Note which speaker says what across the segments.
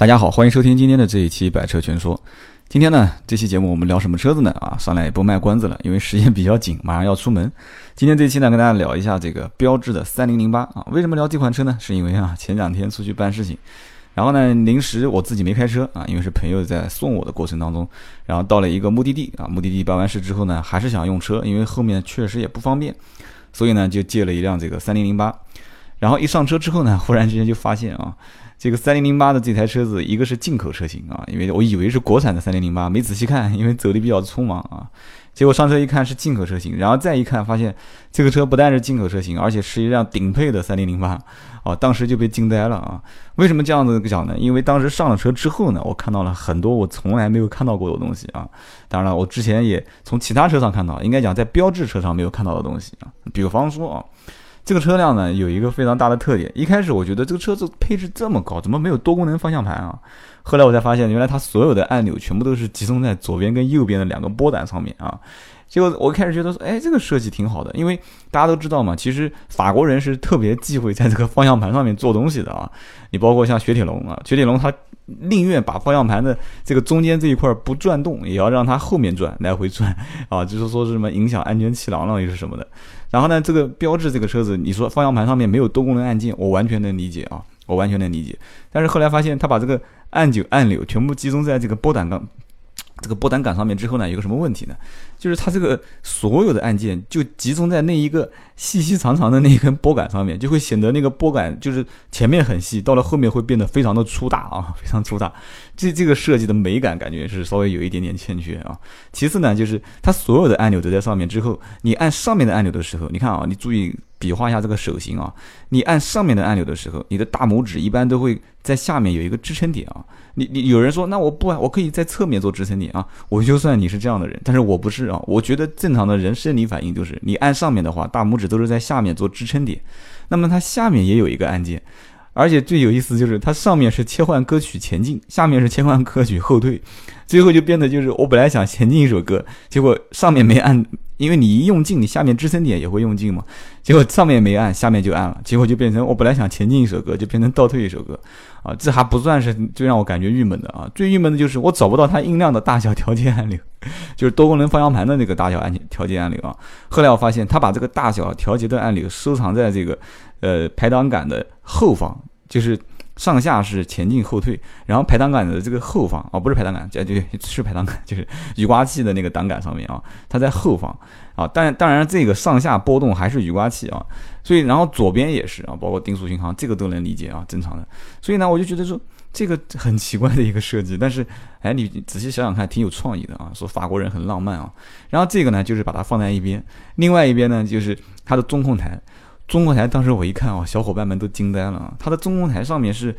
Speaker 1: 大家好，欢迎收听今天的这一期《百车全说》。今天呢，这期节目我们聊什么车子呢？啊，上来也不卖关子了，因为时间比较紧，马上要出门。今天这期呢，跟大家聊一下这个标致的三零零八啊。为什么聊这款车呢？是因为啊，前两天出去办事情，然后呢，临时我自己没开车啊，因为是朋友在送我的过程当中，然后到了一个目的地啊，目的地办完事之后呢，还是想用车，因为后面确实也不方便，所以呢，就借了一辆这个三零零八。然后一上车之后呢，忽然之间就发现啊。这个三零零八的这台车子，一个是进口车型啊，因为我以为是国产的三零零八，没仔细看，因为走的比较匆忙啊。结果上车一看是进口车型，然后再一看发现这个车不但是进口车型，而且是一辆顶配的三零零八啊，当时就被惊呆了啊！为什么这样子讲呢？因为当时上了车之后呢，我看到了很多我从来没有看到过的东西啊。当然了，我之前也从其他车上看到，应该讲在标志车上没有看到的东西啊，比方说啊。这个车辆呢有一个非常大的特点，一开始我觉得这个车子配置这么高，怎么没有多功能方向盘啊？后来我才发现，原来它所有的按钮全部都是集中在左边跟右边的两个拨杆上面啊。结果我开始觉得说，哎，这个设计挺好的，因为大家都知道嘛，其实法国人是特别忌讳在这个方向盘上面做东西的啊。你包括像雪铁龙啊，雪铁龙它宁愿把方向盘的这个中间这一块不转动，也要让它后面转，来回转啊，就是说是什么影响安全气囊了又是什么的。然后呢，这个标志这个车子，你说方向盘上面没有多功能按键，我完全能理解啊，我完全能理解。但是后来发现，他把这个按钮按钮全部集中在这个拨杆杠。这个拨杆杆上面之后呢，有个什么问题呢？就是它这个所有的按键就集中在那一个细细长长的那一根拨杆上面，就会显得那个拨杆就是前面很细，到了后面会变得非常的粗大啊，非常粗大。这这个设计的美感感觉是稍微有一点点欠缺啊。其次呢，就是它所有的按钮都在上面之后，你按上面的按钮的时候，你看啊，你注意比划一下这个手型啊，你按上面的按钮的时候，你的大拇指一般都会在下面有一个支撑点啊。你你有人说，那我不啊，我可以在侧面做支撑点啊。我就算你是这样的人，但是我不是啊。我觉得正常的人生理反应就是，你按上面的话，大拇指都是在下面做支撑点。那么它下面也有一个按键，而且最有意思就是它上面是切换歌曲前进，下面是切换歌曲后退，最后就变得就是我本来想前进一首歌，结果上面没按。因为你一用劲，你下面支撑点也会用劲嘛。结果上面没按，下面就按了，结果就变成我本来想前进一首歌，就变成倒退一首歌，啊，这还不算是最让我感觉郁闷的啊。最郁闷的就是我找不到它音量的大小调节按钮，就是多功能方向盘的那个大小按调节按钮啊。后来我发现，他把这个大小调节的按钮收藏在这个呃排挡杆的后方，就是。上下是前进后退，然后排挡杆的这个后方哦，不是排挡杆，对对，是排挡杆，就是雨刮器的那个挡杆上面啊，它在后方啊。但当然这个上下波动还是雨刮器啊，所以然后左边也是啊，包括定速巡航这个都能理解啊，正常的。所以呢，我就觉得说这个很奇怪的一个设计，但是哎，你仔细想想看，挺有创意的啊。说法国人很浪漫啊，然后这个呢就是把它放在一边，另外一边呢就是它的中控台。中控台当时我一看哦，小伙伴们都惊呆了！它的中控台上面是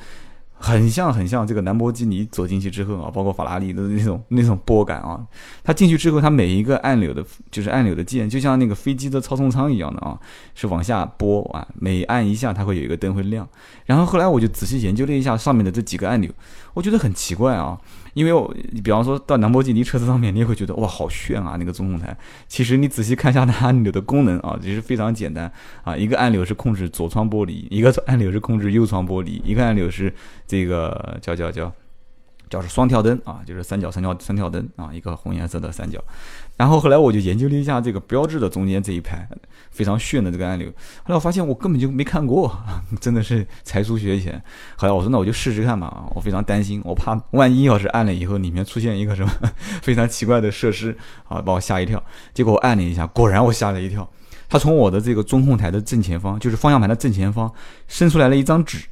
Speaker 1: 很像很像这个兰博基尼走进去之后啊，包括法拉利的那种那种拨杆啊。它进去之后，它每一个按钮的，就是按钮的键，就像那个飞机的操纵舱一样的啊，是往下拨啊，每按一下它会有一个灯会亮。然后后来我就仔细研究了一下上面的这几个按钮，我觉得很奇怪啊。因为我，你比方说到兰博基尼车子上面，你也会觉得哇，好炫啊，那个中控台。其实你仔细看一下它按钮的功能啊，其实非常简单啊。一个按钮是控制左窗玻璃，一个按钮是控制右窗玻璃，一个按钮是这个叫叫叫。叫是双跳灯啊，就是三角三角三跳灯啊，一个红颜色的三角。然后后来我就研究了一下这个标志的中间这一排非常炫的这个按钮。后来我发现我根本就没看过，真的是才疏学浅。后来我说那我就试试看吧，我非常担心，我怕万一要是按了以后里面出现一个什么非常奇怪的设施啊，把我吓一跳。结果我按了一下，果然我吓了一跳，它从我的这个中控台的正前方，就是方向盘的正前方伸出来了一张纸。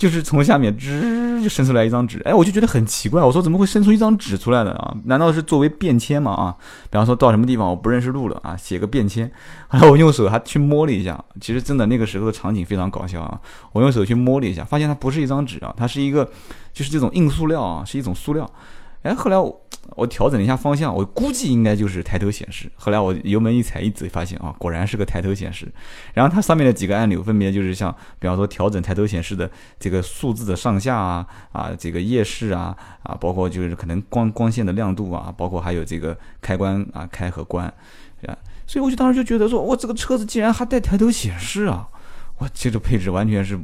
Speaker 1: 就是从下面吱就伸出来一张纸，哎，我就觉得很奇怪，我说怎么会伸出一张纸出来的啊？难道是作为便签吗？啊，比方说到什么地方我不认识路了啊，写个便签。后来我用手还去摸了一下，其实真的那个时候的场景非常搞笑啊。我用手去摸了一下，发现它不是一张纸啊，它是一个就是这种硬塑料啊，是一种塑料。哎，后来我我调整了一下方向，我估计应该就是抬头显示。后来我油门一踩一走，发现啊，果然是个抬头显示。然后它上面的几个按钮分别就是像，比方说调整抬头显示的这个数字的上下啊，啊，这个夜视啊，啊，包括就是可能光光线的亮度啊，包括还有这个开关啊，开和关，啊，所以我就当时就觉得说，我这个车子竟然还带抬头显示啊，我这个配置完全是。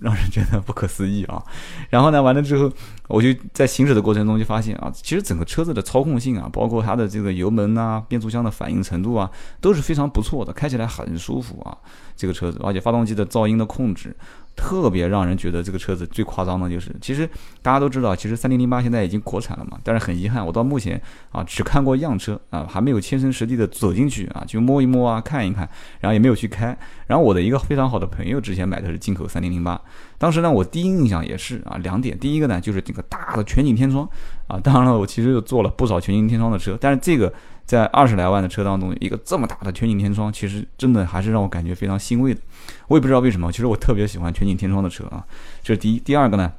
Speaker 1: 让人觉得不可思议啊。然后呢，完了之后，我就在行驶的过程中就发现啊，其实整个车子的操控性啊，包括它的这个油门啊、变速箱的反应程度啊，都是非常不错的，开起来很舒服啊。这个车子，而且发动机的噪音的控制。特别让人觉得这个车子最夸张的就是，其实大家都知道，其实三零零八现在已经国产了嘛，但是很遗憾，我到目前啊只看过样车啊，还没有亲身实地的走进去啊，去摸一摸啊，看一看，然后也没有去开。然后我的一个非常好的朋友之前买的是进口三零零八，当时呢我第一印象也是啊两点，第一个呢就是这个大的全景天窗啊，当然了我其实又坐了不少全景天窗的车，但是这个。在二十来万的车当中，一个这么大的全景天窗，其实真的还是让我感觉非常欣慰的。我也不知道为什么，其实我特别喜欢全景天窗的车啊。这是第一，第二个呢，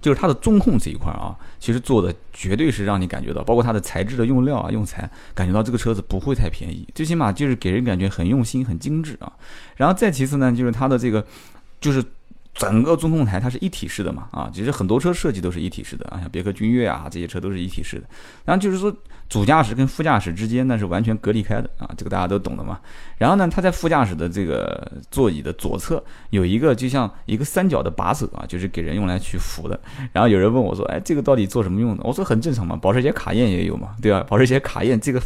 Speaker 1: 就是它的中控这一块啊，其实做的绝对是让你感觉到，包括它的材质的用料啊、用材，感觉到这个车子不会太便宜，最起码就是给人感觉很用心、很精致啊。然后再其次呢，就是它的这个，就是。整个中控台它是一体式的嘛，啊，其实很多车设计都是一体式的啊，像别克君越啊这些车都是一体式的。然后就是说主驾驶跟副驾驶之间那是完全隔离开的啊，这个大家都懂的嘛。然后呢，它在副驾驶的这个座椅的左侧有一个就像一个三角的把手啊，就是给人用来去扶的。然后有人问我说，哎，这个到底做什么用的？我说很正常嘛，保时捷卡宴也有嘛，对吧？保时捷卡宴这个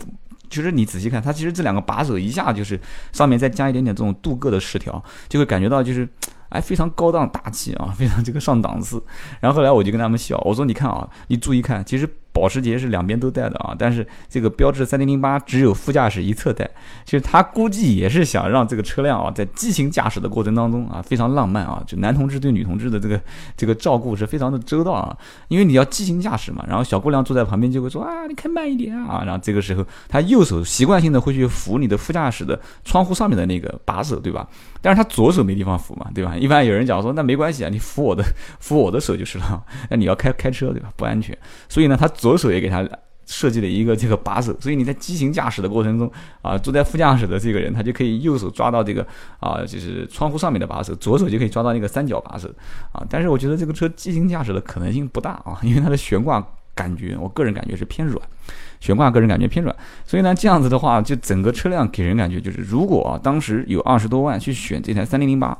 Speaker 1: 其实你仔细看，它其实这两个把手一下就是上面再加一点点这种镀铬的饰条，就会感觉到就是。哎，非常高档大气啊，非常这个上档次。然后后来我就跟他们笑，我说：“你看啊，你注意看，其实。”保时捷是两边都带的啊，但是这个标致三零零八只有副驾驶一侧带，其实他估计也是想让这个车辆啊，在激情驾驶的过程当中啊，非常浪漫啊，就男同志对女同志的这个这个照顾是非常的周到啊，因为你要激情驾驶嘛，然后小姑娘坐在旁边就会说啊，你开慢一点啊，然后这个时候他右手习惯性的会去扶你的副驾驶的窗户上面的那个把手，对吧？但是他左手没地方扶嘛，对吧？一般有人讲说那没关系啊，你扶我的 扶我的手就是了，那你要开开车对吧？不安全，所以呢他左。手也给他设计了一个这个把手，所以你在激情驾驶的过程中啊，坐在副驾驶的这个人，他就可以右手抓到这个啊，就是窗户上面的把手，左手就可以抓到那个三角把手啊。但是我觉得这个车激情驾驶的可能性不大啊，因为它的悬挂感觉，我个人感觉是偏软，悬挂个人感觉偏软。所以呢，这样子的话，就整个车辆给人感觉就是，如果啊当时有二十多万去选这台三零零八。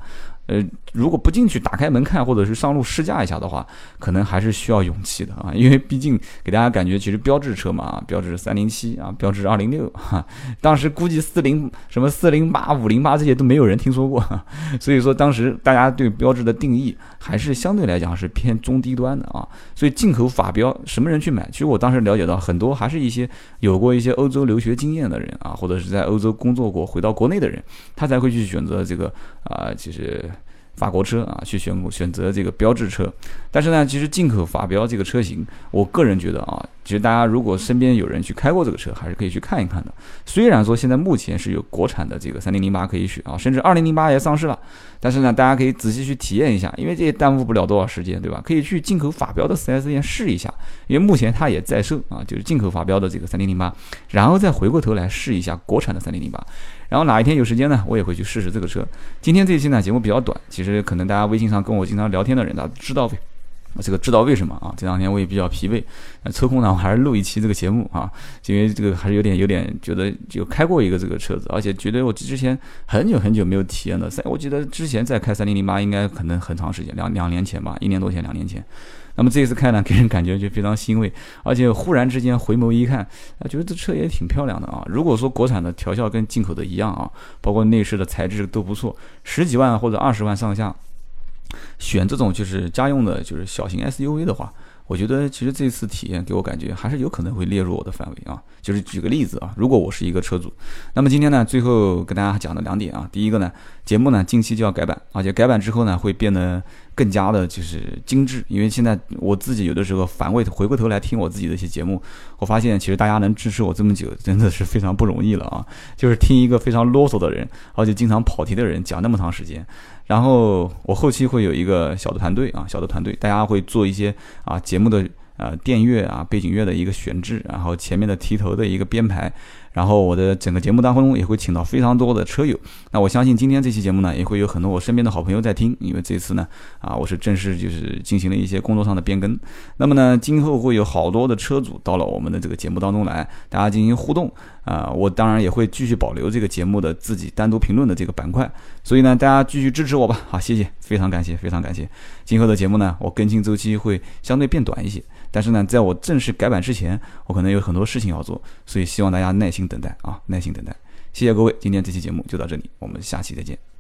Speaker 1: 呃，如果不进去打开门看，或者是上路试驾一下的话，可能还是需要勇气的啊。因为毕竟给大家感觉，其实标致车嘛，标致三零七啊，标致二零六哈，当时估计四零什么四零八、五零八这些都没有人听说过，所以说当时大家对标致的定义还是相对来讲是偏中低端的啊。所以进口法标什么人去买？其实我当时了解到很多还是一些有过一些欧洲留学经验的人啊，或者是在欧洲工作过回到国内的人，他才会去选择这个啊，其实。法国车啊，去选选择这个标志车，但是呢，其实进口法标这个车型，我个人觉得啊，其实大家如果身边有人去开过这个车，还是可以去看一看的。虽然说现在目前是有国产的这个三零零八可以选啊，甚至二零零八也上市了，但是呢，大家可以仔细去体验一下，因为这也耽误不了多少时间，对吧？可以去进口法标的 4S 店试一下，因为目前它也在售啊，就是进口法标的这个三零零八，然后再回过头来试一下国产的三零零八。然后哪一天有时间呢，我也会去试试这个车。今天这一期呢节目比较短，其实可能大家微信上跟我经常聊天的人，呢知道为这个知道为什么啊？这两天我也比较疲惫，抽空呢我还是录一期这个节目啊，因为这个还是有点有点觉得就开过一个这个车子，而且觉得我之前很久很久没有体验了。三，我记得之前在开三零零八应该可能很长时间，两两年前吧，一年多前，两年前。那么这一次开呢，给人感觉就非常欣慰，而且忽然之间回眸一看，啊，觉得这车也挺漂亮的啊。如果说国产的调校跟进口的一样啊，包括内饰的材质都不错，十几万或者二十万上下，选这种就是家用的，就是小型 SUV 的话。我觉得其实这次体验给我感觉还是有可能会列入我的范围啊。就是举个例子啊，如果我是一个车主，那么今天呢，最后跟大家讲的两点啊，第一个呢，节目呢近期就要改版，而且改版之后呢会变得更加的就是精致，因为现在我自己有的时候反胃回过头来听我自己的一些节目，我发现其实大家能支持我这么久真的是非常不容易了啊。就是听一个非常啰嗦的人，而且经常跑题的人讲那么长时间。然后我后期会有一个小的团队啊，小的团队，大家会做一些啊节目的呃电乐啊背景乐的一个选制，然后前面的提头的一个编排，然后我的整个节目当中也会请到非常多的车友。那我相信今天这期节目呢，也会有很多我身边的好朋友在听，因为这次呢，啊，我是正式就是进行了一些工作上的变更。那么呢，今后会有好多的车主到了我们的这个节目当中来，大家进行互动啊。我当然也会继续保留这个节目的自己单独评论的这个板块。所以呢，大家继续支持我吧。好，谢谢，非常感谢，非常感谢。今后的节目呢，我更新周期会相对变短一些。但是呢，在我正式改版之前，我可能有很多事情要做，所以希望大家耐心等待啊，耐心等待。谢谢各位，今天这期节目就到这里，我们下期再见。